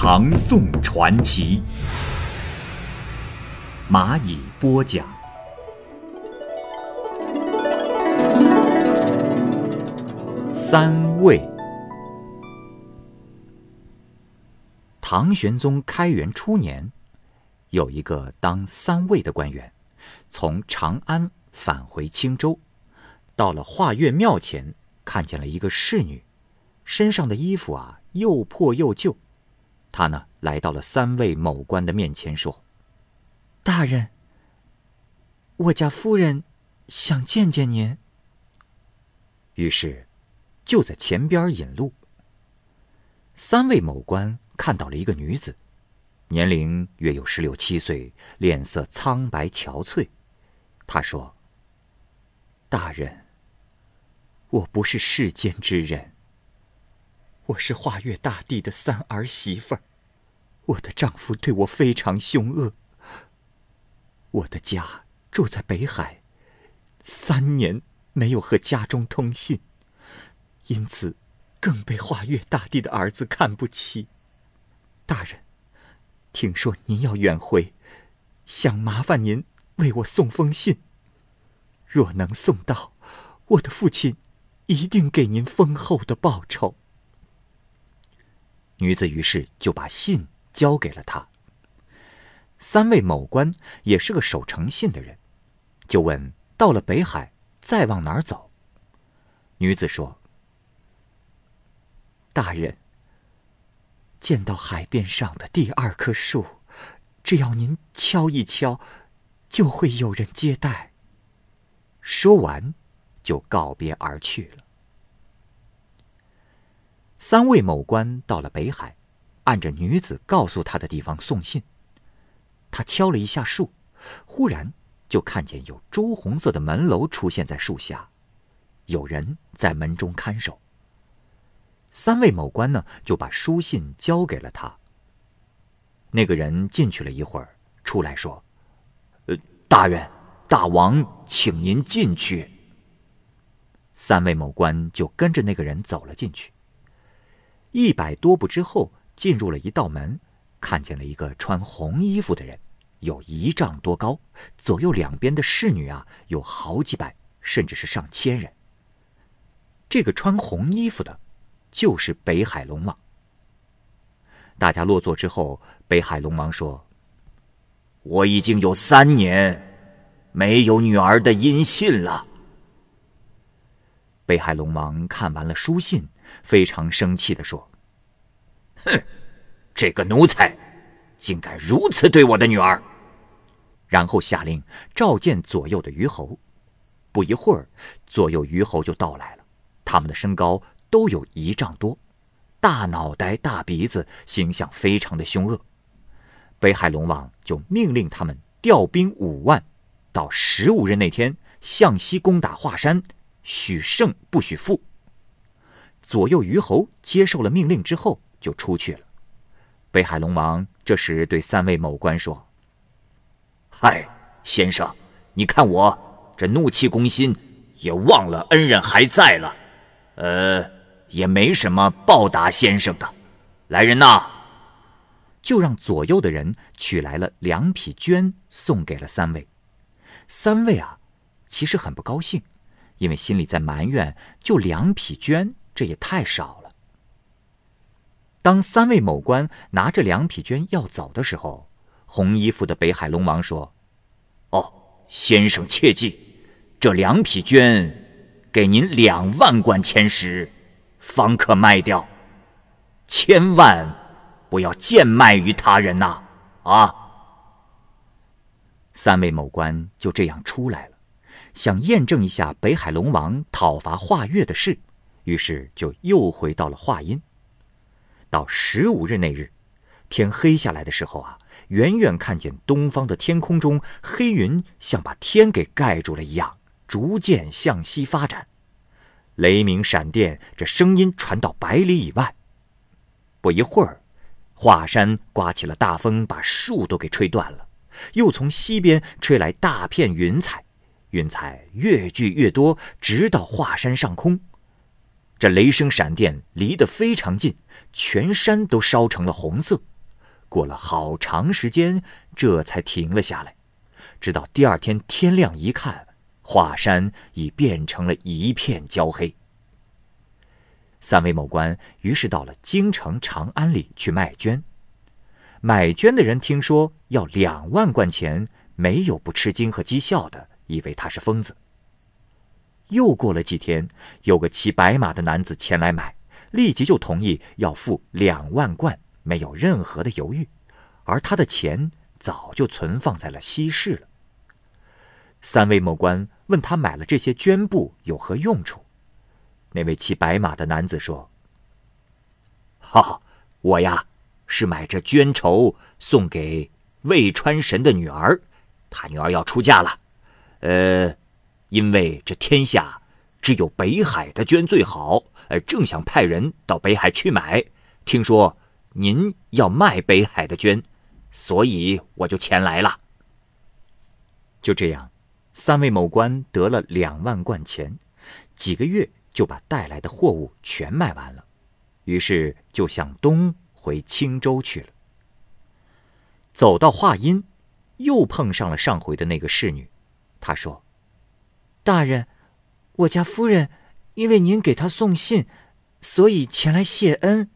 唐宋传奇》，蚂蚁播讲。三位。唐玄宗开元初年，有一个当三位的官员，从长安返回青州。到了化月庙前，看见了一个侍女，身上的衣服啊又破又旧。他呢来到了三位某官的面前，说：“大人，我家夫人想见见您。”于是就在前边引路。三位某官看到了一个女子，年龄约有十六七岁，脸色苍白憔悴。他说：“大人。”我不是世间之人。我是化月大帝的三儿媳妇儿，我的丈夫对我非常凶恶。我的家住在北海，三年没有和家中通信，因此更被华岳大帝的儿子看不起。大人，听说您要远回，想麻烦您为我送封信。若能送到，我的父亲。一定给您丰厚的报酬。女子于是就把信交给了他。三位某官也是个守诚信的人，就问：到了北海，再往哪儿走？女子说：“大人，见到海边上的第二棵树，只要您敲一敲，就会有人接待。”说完。就告别而去了。三位某官到了北海，按着女子告诉他的地方送信。他敲了一下树，忽然就看见有朱红色的门楼出现在树下，有人在门中看守。三位某官呢，就把书信交给了他。那个人进去了一会儿，出来说：“呃，大人，大王，请您进去。”三位某官就跟着那个人走了进去。一百多步之后，进入了一道门，看见了一个穿红衣服的人，有一丈多高，左右两边的侍女啊，有好几百，甚至是上千人。这个穿红衣服的，就是北海龙王。大家落座之后，北海龙王说：“我已经有三年没有女儿的音信了。”北海龙王看完了书信，非常生气的说：“哼，这个奴才，竟敢如此对我的女儿！”然后下令召见左右的虞侯。不一会儿，左右虞侯就到来了。他们的身高都有一丈多，大脑袋、大鼻子，形象非常的凶恶。北海龙王就命令他们调兵五万，到十五日那天向西攻打华山。许胜不许负。左右虞侯接受了命令之后，就出去了。北海龙王这时对三位某官说：“嗨，先生，你看我这怒气攻心，也忘了恩人还在了，呃，也没什么报答先生的。来人呐，就让左右的人取来了两匹绢，送给了三位。三位啊，其实很不高兴。”因为心里在埋怨，就两匹绢，这也太少。当三位某官拿着两匹绢要走的时候，红衣服的北海龙王说：“哦，先生切记，这两匹绢，给您两万贯钱时，方可卖掉，千万不要贱卖于他人呐！”啊！三位某官就这样出来了。想验证一下北海龙王讨伐华岳的事，于是就又回到了华阴。到十五日那日，天黑下来的时候啊，远远看见东方的天空中黑云像把天给盖住了一样，逐渐向西发展。雷鸣闪电，这声音传到百里以外。不一会儿，华山刮起了大风，把树都给吹断了。又从西边吹来大片云彩，云彩越聚越多，直到华山上空。这雷声闪电离得非常近，全山都烧成了红色。过了好长时间，这才停了下来。直到第二天天亮一看，华山已变成了一片焦黑。三位某官于是到了京城长安里去卖绢。买绢的人听说要两万贯钱，没有不吃惊和讥笑的，以为他是疯子。又过了几天，有个骑白马的男子前来买，立即就同意要付两万贯，没有任何的犹豫。而他的钱早就存放在了西市了。三位某官问他买了这些绢布有何用处，那位骑白马的男子说：“哈，我呀。”是买这绢绸送给魏川神的女儿，他女儿要出嫁了，呃，因为这天下只有北海的绢最好，呃，正想派人到北海去买，听说您要卖北海的绢，所以我就前来了。就这样，三位某官得了两万贯钱，几个月就把带来的货物全卖完了，于是就向东。回青州去了。走到华阴，又碰上了上回的那个侍女。她说：“大人，我家夫人因为您给她送信，所以前来谢恩。”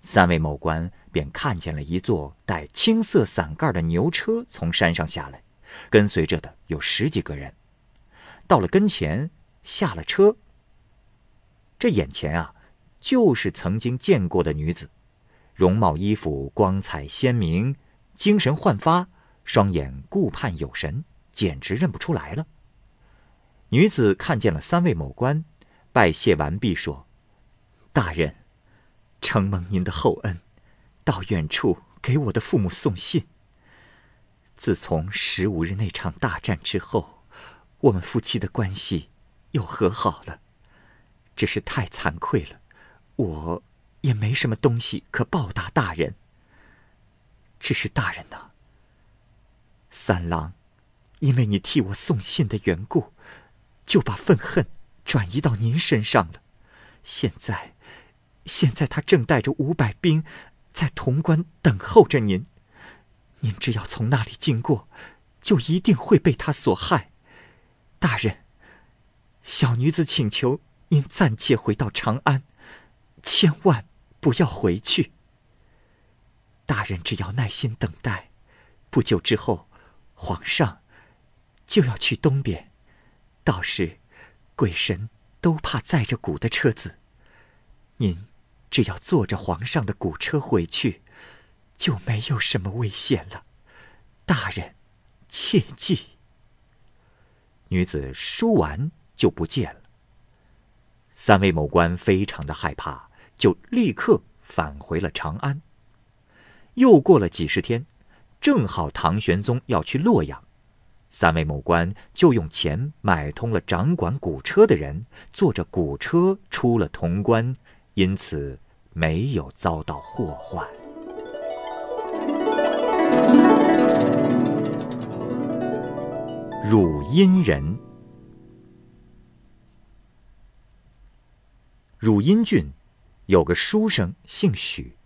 三位某官便看见了一座带青色伞盖的牛车从山上下来，跟随着的有十几个人。到了跟前，下了车。这眼前啊。就是曾经见过的女子，容貌衣服光彩鲜明，精神焕发，双眼顾盼有神，简直认不出来了。女子看见了三位某官，拜谢完毕，说：“大人，承蒙您的厚恩，到远处给我的父母送信。自从十五日那场大战之后，我们夫妻的关系又和好了，只是太惭愧了。”我也没什么东西可报答大人。只是大人呐，三郎，因为你替我送信的缘故，就把愤恨转移到您身上了。现在，现在他正带着五百兵在潼关等候着您。您只要从那里经过，就一定会被他所害。大人，小女子请求您暂且回到长安。千万不要回去。大人只要耐心等待，不久之后，皇上就要去东边，到时鬼神都怕载着鼓的车子，您只要坐着皇上的鼓车回去，就没有什么危险了。大人，切记。女子说完就不见了。三位某官非常的害怕。就立刻返回了长安。又过了几十天，正好唐玄宗要去洛阳，三位某官就用钱买通了掌管古车的人，坐着古车出了潼关，因此没有遭到祸患。汝阴人，汝阴郡。有个书生姓许，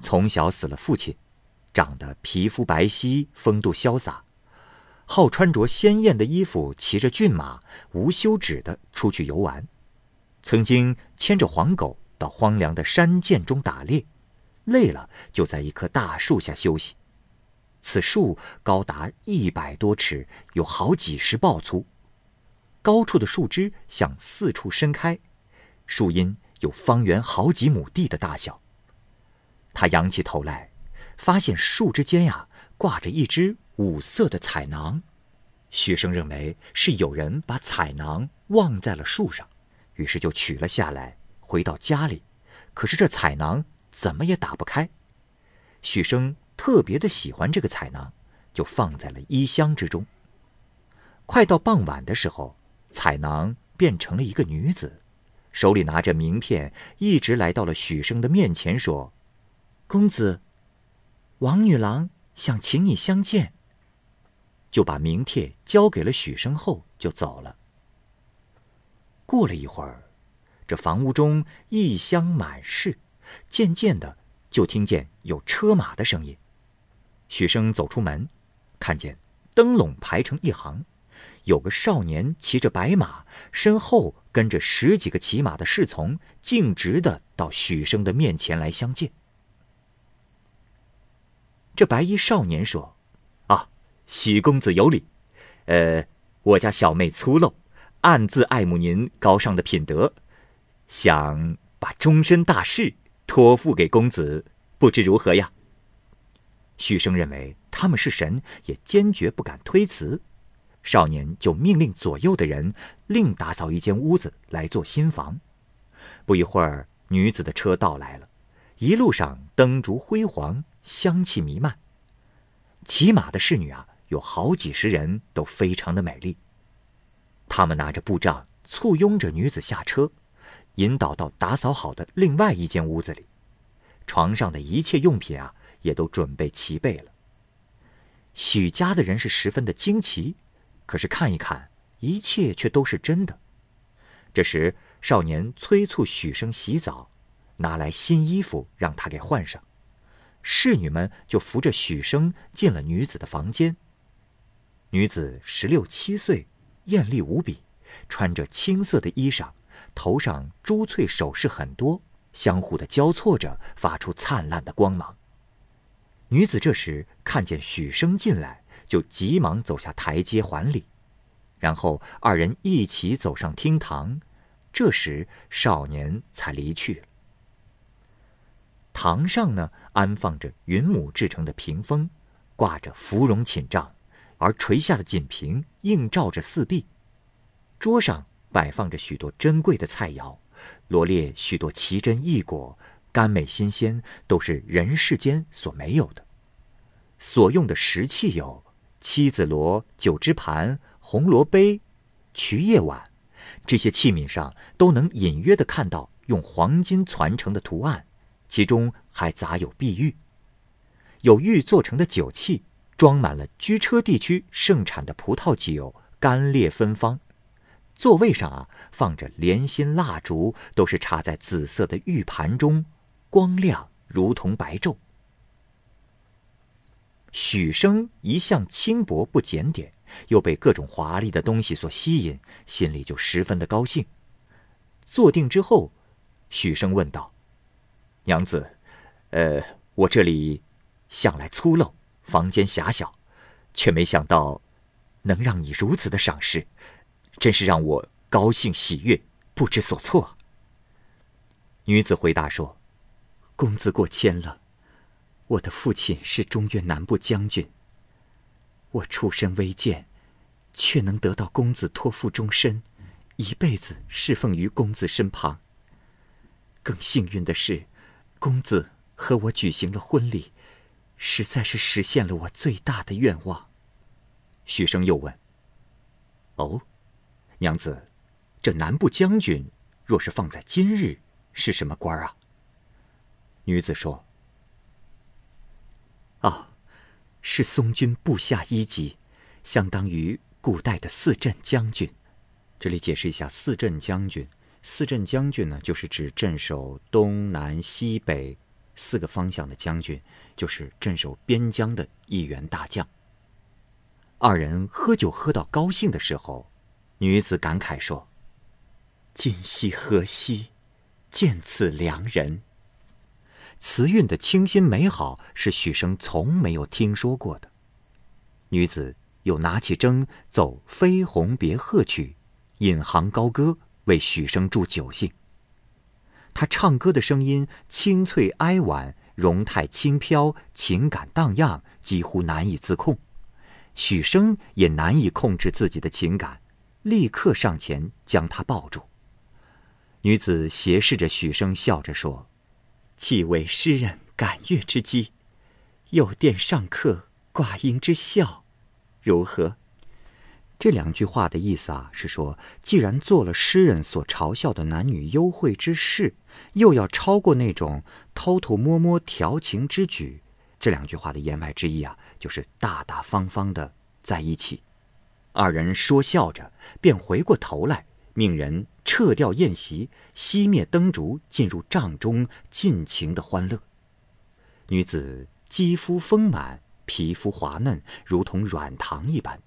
从小死了父亲，长得皮肤白皙，风度潇洒，好穿着鲜艳的衣服，骑着骏马，无休止的出去游玩。曾经牵着黄狗到荒凉的山涧中打猎，累了就在一棵大树下休息。此树高达一百多尺，有好几十抱粗，高处的树枝向四处伸开，树荫。有方圆好几亩地的大小。他仰起头来，发现树枝间呀挂着一只五色的彩囊。学生认为是有人把彩囊忘在了树上，于是就取了下来，回到家里。可是这彩囊怎么也打不开。许生特别的喜欢这个彩囊，就放在了衣箱之中。快到傍晚的时候，彩囊变成了一个女子，手里拿着名片，一直来到了许生的面前，说：“公子，王女郎想请你相见。”就把名帖交给了许生后就走了。过了一会儿，这房屋中异香满室，渐渐的就听见有车马的声音。许生走出门，看见灯笼排成一行，有个少年骑着白马，身后跟着十几个骑马的侍从，径直的到许生的面前来相见。这白衣少年说：“，许公子有礼，呃，我家小妹粗陋。”暗自爱慕您高尚的品德，想把终身大事托付给公子，不知如何呀？许生认为他们是神，也坚决不敢推辞。少年就命令左右的人另打扫一间屋子来做新房。不一会儿，女子的车到来了，一路上灯烛辉煌，香气弥漫。骑马的侍女啊，有好几十人，都非常的美丽。他们拿着布帐，簇拥着女子下车，引导到打扫好的另外一间屋子里。床上的一切用品啊，也都准备齐备了。许家的人是十分的惊奇，可是看一看，一切却都是真的。这时，少年催促许生洗澡，拿来新衣服让他给换上。侍女们就扶着许生进了女子的房间。女子十六七岁。艳丽无比，穿着青色的衣裳，头上珠翠首饰很多，相互的交错着，发出灿烂的光芒。女子这时看见许生进来，就急忙走下台阶还礼，然后二人一起走上厅堂。这时少年才离去。堂上呢，安放着云母制成的屏风，挂着芙蓉寝帐。而垂下的锦屏映照着四壁，桌上摆放着许多珍贵的菜肴，罗列许多奇珍异果，甘美新鲜，都是人世间所没有的。所用的食器有七子螺、九只盘、红螺杯、曲叶碗，这些器皿上都能隐约的看到用黄金攒成的图案，其中还杂有碧玉，有玉做成的酒器。装满了居车地区盛产的葡萄酒，干裂芬芳。座位上啊，放着莲心蜡烛，都是插在紫色的玉盘中，光亮如同白昼。许生一向轻薄不检点，又被各种华丽的东西所吸引，心里就十分的高兴。坐定之后，许生问道：“娘子，呃，我这里向来粗陋。”房间狭小，却没想到能让你如此的赏识，真是让我高兴喜悦，不知所措。女子回答说：“公子过谦了，我的父亲是中原南部将军。我出身微贱，却能得到公子托付终身，一辈子侍奉于公子身旁。更幸运的是，公子和我举行了婚礼。”实在是实现了我最大的愿望。许生又问：“哦，娘子，这南部将军若是放在今日，是什么官啊？”女子说：“啊，是松军部下一级，相当于古代的四镇将军。这里解释一下，四镇将军，四镇将军呢，就是指镇守东南西北四个方向的将军。”就是镇守边疆的一员大将。二人喝酒喝到高兴的时候，女子感慨说：“今夕何夕，见此良人。”词韵的清新美好是许生从没有听说过的。女子又拿起筝奏《飞鸿别鹤曲》，引吭高歌，为许生助酒兴。他唱歌的声音清脆哀婉。容态轻飘，情感荡漾，几乎难以自控。许生也难以控制自己的情感，立刻上前将他抱住。女子斜视着许生，笑着说：“既为诗人感悦之机，有殿上客，挂音之笑，如何？”这两句话的意思啊，是说，既然做了诗人所嘲笑的男女幽会之事，又要超过那种偷偷摸摸调情之举，这两句话的言外之意啊，就是大大方方的在一起。二人说笑着，便回过头来，命人撤掉宴席，熄灭灯烛，进入帐中，尽情的欢乐。女子肌肤丰满，皮肤滑嫩，如同软糖一般。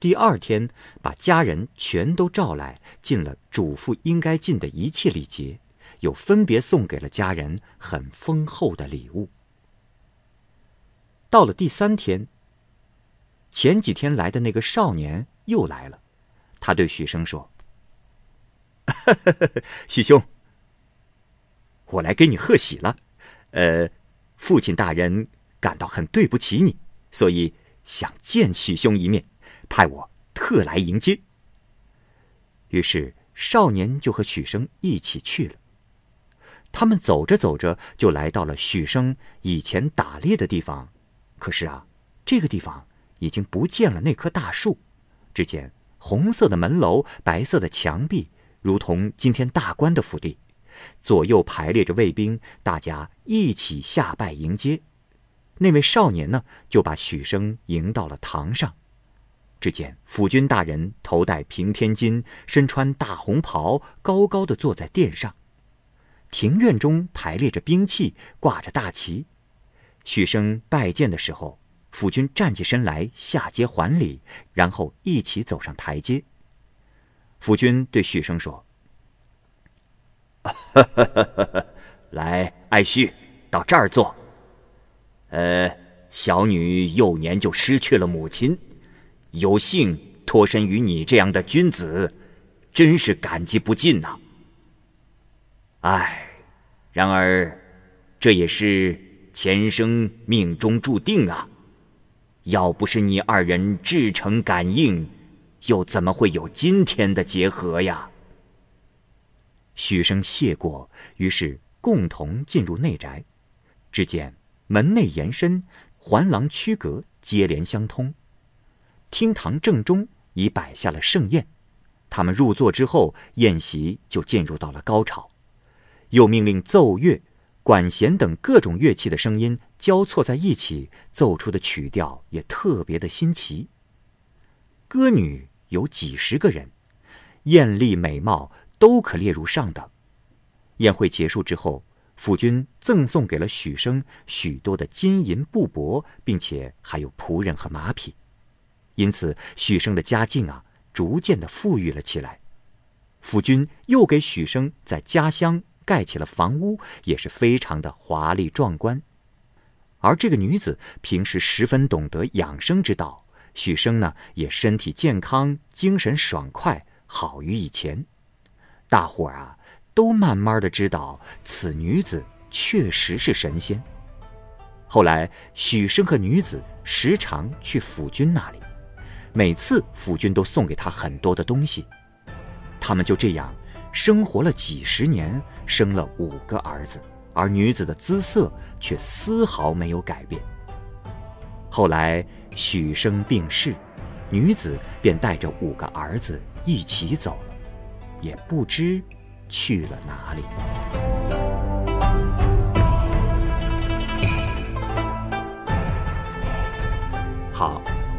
第二天，把家人全都召来，尽了主妇应该尽的一切礼节，又分别送给了家人很丰厚的礼物。到了第三天，前几天来的那个少年又来了，他对许生说：“ 许兄，我来给你贺喜了。呃，父亲大人感到很对不起你，所以想见许兄一面。”派我特来迎接。于是少年就和许生一起去了。他们走着走着，就来到了许生以前打猎的地方。可是啊，这个地方已经不见了那棵大树。只见红色的门楼，白色的墙壁，如同今天大官的府邸。左右排列着卫兵，大家一起下拜迎接。那位少年呢，就把许生迎到了堂上。只见府君大人头戴平天巾，身穿大红袍，高高的坐在殿上。庭院中排列着兵器，挂着大旗。许生拜见的时候，府君站起身来下阶还礼，然后一起走上台阶。府君对许生说：“来，爱婿，到这儿坐。呃，小女幼年就失去了母亲。”有幸脱身于你这样的君子，真是感激不尽呐。唉，然而这也是前生命中注定啊。要不是你二人至诚感应，又怎么会有今天的结合呀？许生谢过，于是共同进入内宅。只见门内延伸，环廊曲阁，接连相通。厅堂正中已摆下了盛宴，他们入座之后，宴席就进入到了高潮。又命令奏乐、管弦等各种乐器的声音交错在一起，奏出的曲调也特别的新奇。歌女有几十个人，艳丽美貌，都可列入上等。宴会结束之后，府君赠送给了许生许多的金银布帛，并且还有仆人和马匹。因此，许生的家境啊，逐渐的富裕了起来。府君又给许生在家乡盖起了房屋，也是非常的华丽壮观。而这个女子平时十分懂得养生之道，许生呢也身体健康，精神爽快，好于以前。大伙儿啊，都慢慢的知道此女子确实是神仙。后来，许生和女子时常去府君那里。每次府君都送给他很多的东西，他们就这样生活了几十年，生了五个儿子，而女子的姿色却丝毫没有改变。后来许生病逝，女子便带着五个儿子一起走了，也不知去了哪里。